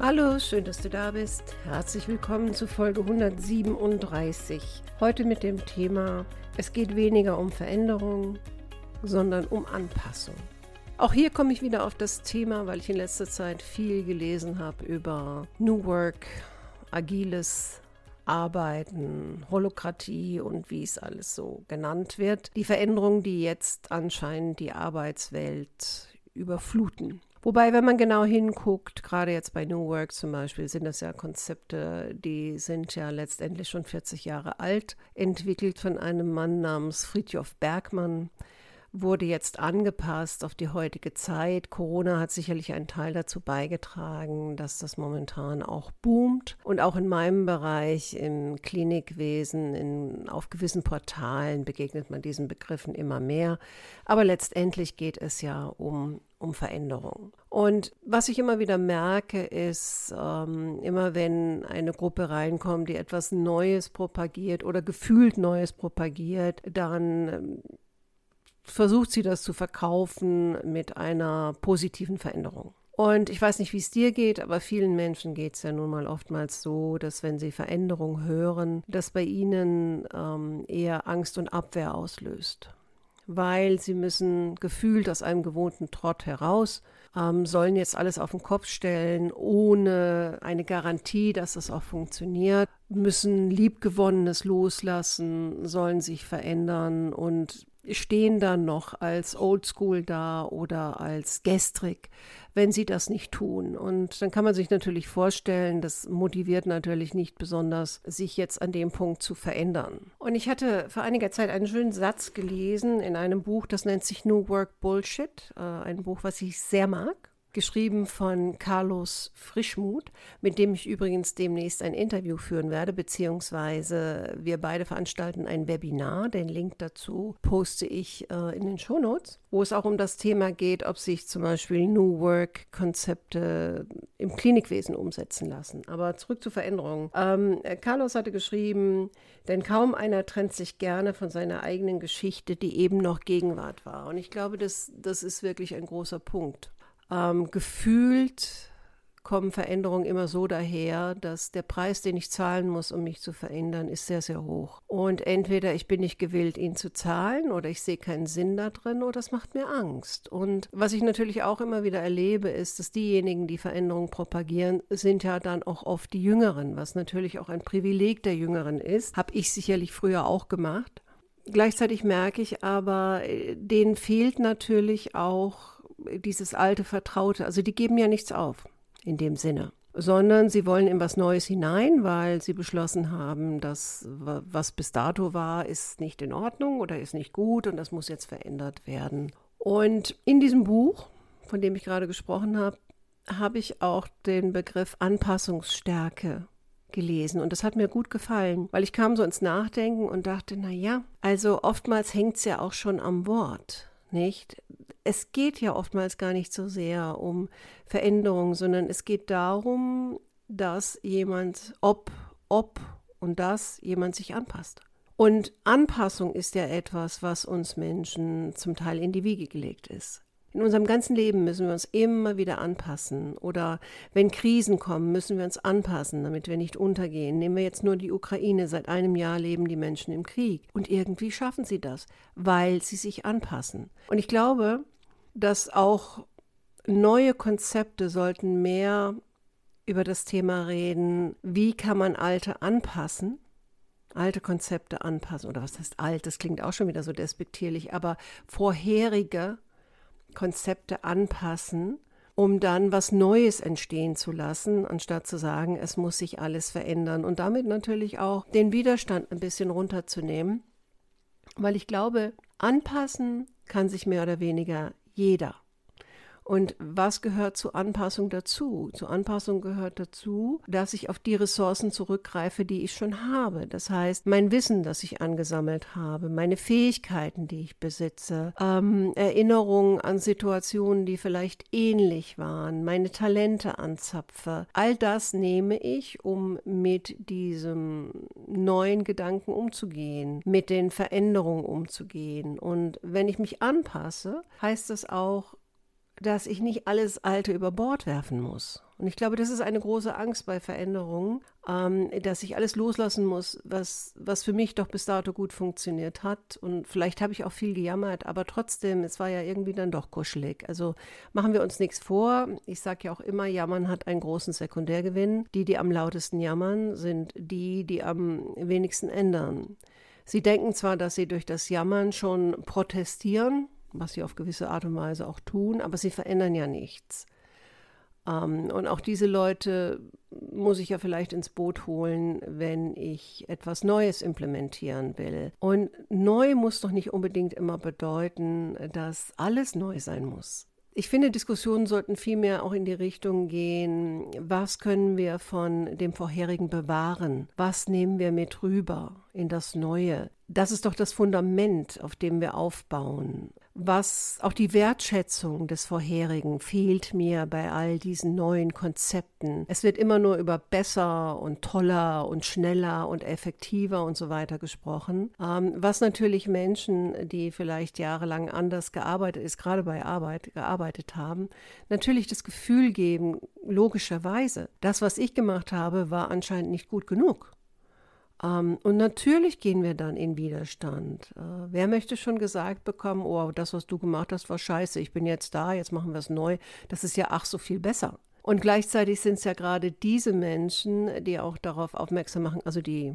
Hallo, schön, dass du da bist. Herzlich willkommen zu Folge 137. Heute mit dem Thema, es geht weniger um Veränderung, sondern um Anpassung. Auch hier komme ich wieder auf das Thema, weil ich in letzter Zeit viel gelesen habe über New Work, agiles Arbeiten, Holokratie und wie es alles so genannt wird. Die Veränderungen, die jetzt anscheinend die Arbeitswelt überfluten. Wobei, wenn man genau hinguckt, gerade jetzt bei New Work zum Beispiel, sind das ja Konzepte, die sind ja letztendlich schon 40 Jahre alt, entwickelt von einem Mann namens Friedjof Bergmann, wurde jetzt angepasst auf die heutige Zeit. Corona hat sicherlich einen Teil dazu beigetragen, dass das momentan auch boomt. Und auch in meinem Bereich im Klinikwesen, in, auf gewissen Portalen begegnet man diesen Begriffen immer mehr. Aber letztendlich geht es ja um um Veränderung. Und was ich immer wieder merke, ist, ähm, immer wenn eine Gruppe reinkommt, die etwas Neues propagiert oder gefühlt Neues propagiert, dann ähm, versucht sie das zu verkaufen mit einer positiven Veränderung. Und ich weiß nicht, wie es dir geht, aber vielen Menschen geht es ja nun mal oftmals so, dass wenn sie Veränderung hören, das bei ihnen ähm, eher Angst und Abwehr auslöst weil sie müssen gefühlt aus einem gewohnten Trott heraus, ähm, sollen jetzt alles auf den Kopf stellen, ohne eine Garantie, dass das auch funktioniert, müssen Liebgewonnenes loslassen, sollen sich verändern und stehen dann noch als Oldschool da oder als gestrig, wenn sie das nicht tun. Und dann kann man sich natürlich vorstellen, das motiviert natürlich nicht besonders, sich jetzt an dem Punkt zu verändern. Und ich hatte vor einiger Zeit einen schönen Satz gelesen in einem Buch, das nennt sich New Work Bullshit, äh, ein Buch, was ich sehr mag geschrieben von Carlos Frischmuth, mit dem ich übrigens demnächst ein Interview führen werde, beziehungsweise wir beide veranstalten ein Webinar. Den Link dazu poste ich äh, in den Shownotes, wo es auch um das Thema geht, ob sich zum Beispiel New Work-Konzepte im Klinikwesen umsetzen lassen. Aber zurück zur Veränderung. Ähm, Carlos hatte geschrieben, denn kaum einer trennt sich gerne von seiner eigenen Geschichte, die eben noch Gegenwart war. Und ich glaube, das, das ist wirklich ein großer Punkt. Ähm, gefühlt kommen Veränderungen immer so daher, dass der Preis, den ich zahlen muss, um mich zu verändern, ist sehr, sehr hoch. Und entweder ich bin nicht gewillt, ihn zu zahlen, oder ich sehe keinen Sinn da drin, oder es macht mir Angst. Und was ich natürlich auch immer wieder erlebe, ist, dass diejenigen, die Veränderungen propagieren, sind ja dann auch oft die Jüngeren, was natürlich auch ein Privileg der Jüngeren ist. Habe ich sicherlich früher auch gemacht. Gleichzeitig merke ich aber, äh, denen fehlt natürlich auch dieses alte Vertraute. Also die geben ja nichts auf in dem Sinne, sondern sie wollen in was Neues hinein, weil sie beschlossen haben, dass was bis dato war, ist nicht in Ordnung oder ist nicht gut und das muss jetzt verändert werden. Und in diesem Buch, von dem ich gerade gesprochen habe, habe ich auch den Begriff Anpassungsstärke gelesen und das hat mir gut gefallen, weil ich kam so ins Nachdenken und dachte, na ja, also oftmals hängt es ja auch schon am Wort, nicht? Es geht ja oftmals gar nicht so sehr um Veränderung, sondern es geht darum, dass jemand, ob, ob und das jemand sich anpasst. Und Anpassung ist ja etwas, was uns Menschen zum Teil in die Wiege gelegt ist. In unserem ganzen Leben müssen wir uns immer wieder anpassen. Oder wenn Krisen kommen, müssen wir uns anpassen, damit wir nicht untergehen. Nehmen wir jetzt nur die Ukraine. Seit einem Jahr leben die Menschen im Krieg. Und irgendwie schaffen sie das, weil sie sich anpassen. Und ich glaube, dass auch neue Konzepte sollten mehr über das Thema reden, wie kann man alte anpassen, alte Konzepte anpassen, oder was heißt alt, das klingt auch schon wieder so despektierlich, aber vorherige Konzepte anpassen, um dann was Neues entstehen zu lassen, anstatt zu sagen, es muss sich alles verändern und damit natürlich auch den Widerstand ein bisschen runterzunehmen, weil ich glaube, anpassen kann sich mehr oder weniger jeder. Und was gehört zur Anpassung dazu? Zur Anpassung gehört dazu, dass ich auf die Ressourcen zurückgreife, die ich schon habe. Das heißt, mein Wissen, das ich angesammelt habe, meine Fähigkeiten, die ich besitze, ähm, Erinnerungen an Situationen, die vielleicht ähnlich waren, meine Talente anzapfe. All das nehme ich, um mit diesem neuen Gedanken umzugehen, mit den Veränderungen umzugehen. Und wenn ich mich anpasse, heißt das auch, dass ich nicht alles Alte über Bord werfen muss. Und ich glaube, das ist eine große Angst bei Veränderungen, ähm, dass ich alles loslassen muss, was, was für mich doch bis dato gut funktioniert hat. Und vielleicht habe ich auch viel gejammert, aber trotzdem, es war ja irgendwie dann doch kuschelig. Also machen wir uns nichts vor. Ich sage ja auch immer, Jammern hat einen großen Sekundärgewinn. Die, die am lautesten jammern, sind die, die am wenigsten ändern. Sie denken zwar, dass sie durch das Jammern schon protestieren, was sie auf gewisse Art und Weise auch tun, aber sie verändern ja nichts. Ähm, und auch diese Leute muss ich ja vielleicht ins Boot holen, wenn ich etwas Neues implementieren will. Und neu muss doch nicht unbedingt immer bedeuten, dass alles neu sein muss. Ich finde, Diskussionen sollten vielmehr auch in die Richtung gehen, was können wir von dem vorherigen bewahren? Was nehmen wir mit rüber in das Neue? Das ist doch das Fundament, auf dem wir aufbauen was auch die Wertschätzung des Vorherigen fehlt mir bei all diesen neuen Konzepten. Es wird immer nur über besser und toller und schneller und effektiver und so weiter gesprochen, ähm, was natürlich Menschen, die vielleicht jahrelang anders gearbeitet ist, gerade bei Arbeit gearbeitet haben, natürlich das Gefühl geben, logischerweise, das, was ich gemacht habe, war anscheinend nicht gut genug. Ähm, und natürlich gehen wir dann in Widerstand. Äh, wer möchte schon gesagt bekommen, oh, das, was du gemacht hast, war scheiße, ich bin jetzt da, jetzt machen wir es neu. Das ist ja ach so viel besser. Und gleichzeitig sind es ja gerade diese Menschen, die auch darauf aufmerksam machen, also die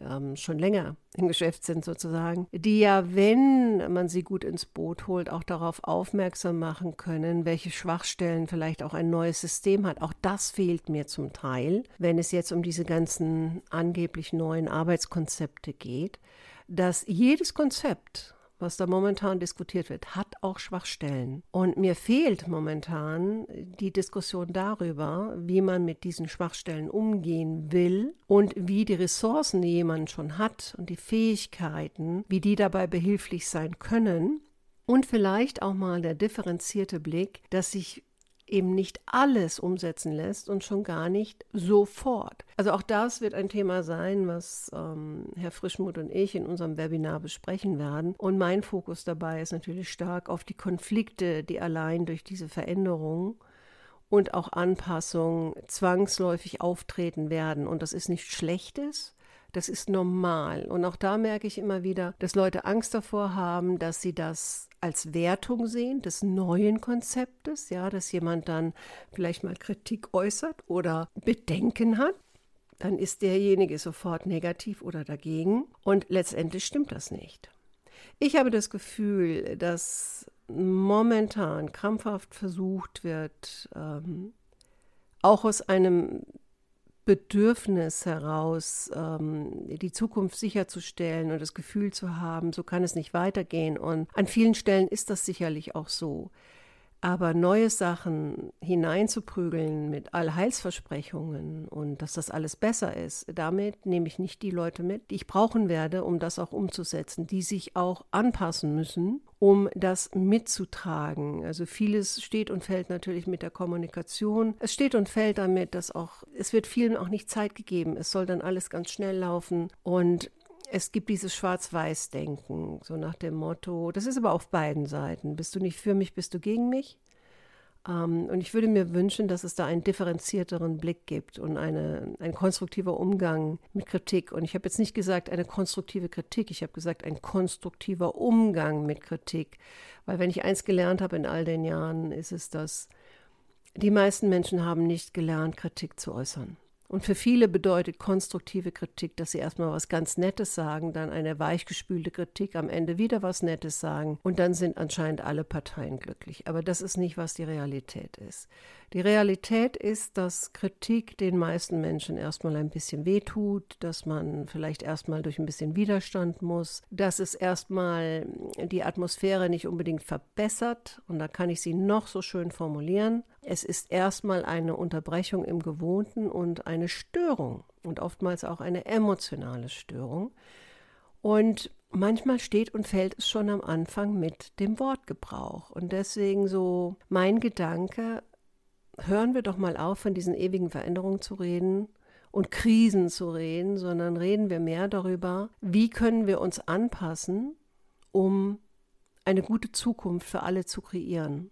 ähm, schon länger im Geschäft sind sozusagen, die ja, wenn man sie gut ins Boot holt, auch darauf aufmerksam machen können, welche Schwachstellen vielleicht auch ein neues System hat. Auch das fehlt mir zum Teil, wenn es jetzt um diese ganzen angeblich neuen Arbeitskonzepte geht, dass jedes Konzept was da momentan diskutiert wird, hat auch Schwachstellen. Und mir fehlt momentan die Diskussion darüber, wie man mit diesen Schwachstellen umgehen will und wie die Ressourcen, die jemand schon hat und die Fähigkeiten, wie die dabei behilflich sein können. Und vielleicht auch mal der differenzierte Blick, dass sich eben nicht alles umsetzen lässt und schon gar nicht sofort. Also auch das wird ein Thema sein, was ähm, Herr Frischmuth und ich in unserem Webinar besprechen werden. Und mein Fokus dabei ist natürlich stark auf die Konflikte, die allein durch diese Veränderung und auch Anpassung zwangsläufig auftreten werden. Und das ist nichts Schlechtes, das ist normal. Und auch da merke ich immer wieder, dass Leute Angst davor haben, dass sie das als Wertung sehen des neuen Konzeptes, ja, dass jemand dann vielleicht mal Kritik äußert oder Bedenken hat, dann ist derjenige sofort negativ oder dagegen und letztendlich stimmt das nicht. Ich habe das Gefühl, dass momentan krampfhaft versucht wird, ähm, auch aus einem Bedürfnis heraus, ähm, die Zukunft sicherzustellen und das Gefühl zu haben, so kann es nicht weitergehen. Und an vielen Stellen ist das sicherlich auch so. Aber neue Sachen hineinzuprügeln mit Allheilsversprechungen und dass das alles besser ist, damit nehme ich nicht die Leute mit, die ich brauchen werde, um das auch umzusetzen, die sich auch anpassen müssen, um das mitzutragen. Also vieles steht und fällt natürlich mit der Kommunikation. Es steht und fällt damit, dass auch, es wird vielen auch nicht Zeit gegeben. Es soll dann alles ganz schnell laufen und es gibt dieses Schwarz-Weiß-Denken, so nach dem Motto, das ist aber auf beiden Seiten. Bist du nicht für mich, bist du gegen mich? Ähm, und ich würde mir wünschen, dass es da einen differenzierteren Blick gibt und eine, ein konstruktiver Umgang mit Kritik. Und ich habe jetzt nicht gesagt eine konstruktive Kritik, ich habe gesagt ein konstruktiver Umgang mit Kritik. Weil wenn ich eins gelernt habe in all den Jahren, ist es, dass die meisten Menschen haben nicht gelernt, Kritik zu äußern. Und für viele bedeutet konstruktive Kritik, dass sie erstmal was ganz Nettes sagen, dann eine weichgespülte Kritik, am Ende wieder was Nettes sagen und dann sind anscheinend alle Parteien glücklich. Aber das ist nicht, was die Realität ist. Die Realität ist, dass Kritik den meisten Menschen erstmal ein bisschen wehtut, dass man vielleicht erstmal durch ein bisschen Widerstand muss, dass es erstmal die Atmosphäre nicht unbedingt verbessert und da kann ich sie noch so schön formulieren. Es ist erstmal eine Unterbrechung im Gewohnten und eine Störung und oftmals auch eine emotionale Störung. Und manchmal steht und fällt es schon am Anfang mit dem Wortgebrauch. Und deswegen so mein Gedanke, hören wir doch mal auf, von diesen ewigen Veränderungen zu reden und Krisen zu reden, sondern reden wir mehr darüber, wie können wir uns anpassen, um eine gute Zukunft für alle zu kreieren.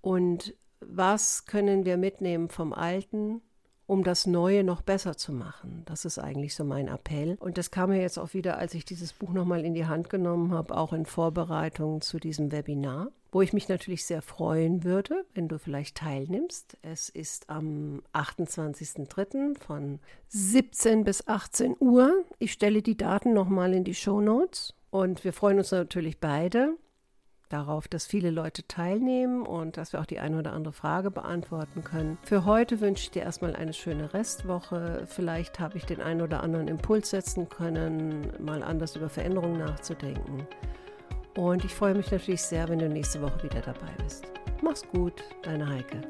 Und was können wir mitnehmen vom Alten, um das Neue noch besser zu machen. Das ist eigentlich so mein Appell. Und das kam mir jetzt auch wieder, als ich dieses Buch nochmal in die Hand genommen habe, auch in Vorbereitung zu diesem Webinar, wo ich mich natürlich sehr freuen würde, wenn du vielleicht teilnimmst. Es ist am 28.03. von 17 bis 18 Uhr. Ich stelle die Daten nochmal in die Show Notes. Und wir freuen uns natürlich beide darauf, dass viele Leute teilnehmen und dass wir auch die eine oder andere Frage beantworten können. Für heute wünsche ich dir erstmal eine schöne Restwoche. Vielleicht habe ich den einen oder anderen Impuls setzen können, mal anders über Veränderungen nachzudenken. Und ich freue mich natürlich sehr, wenn du nächste Woche wieder dabei bist. Mach's gut, deine Heike.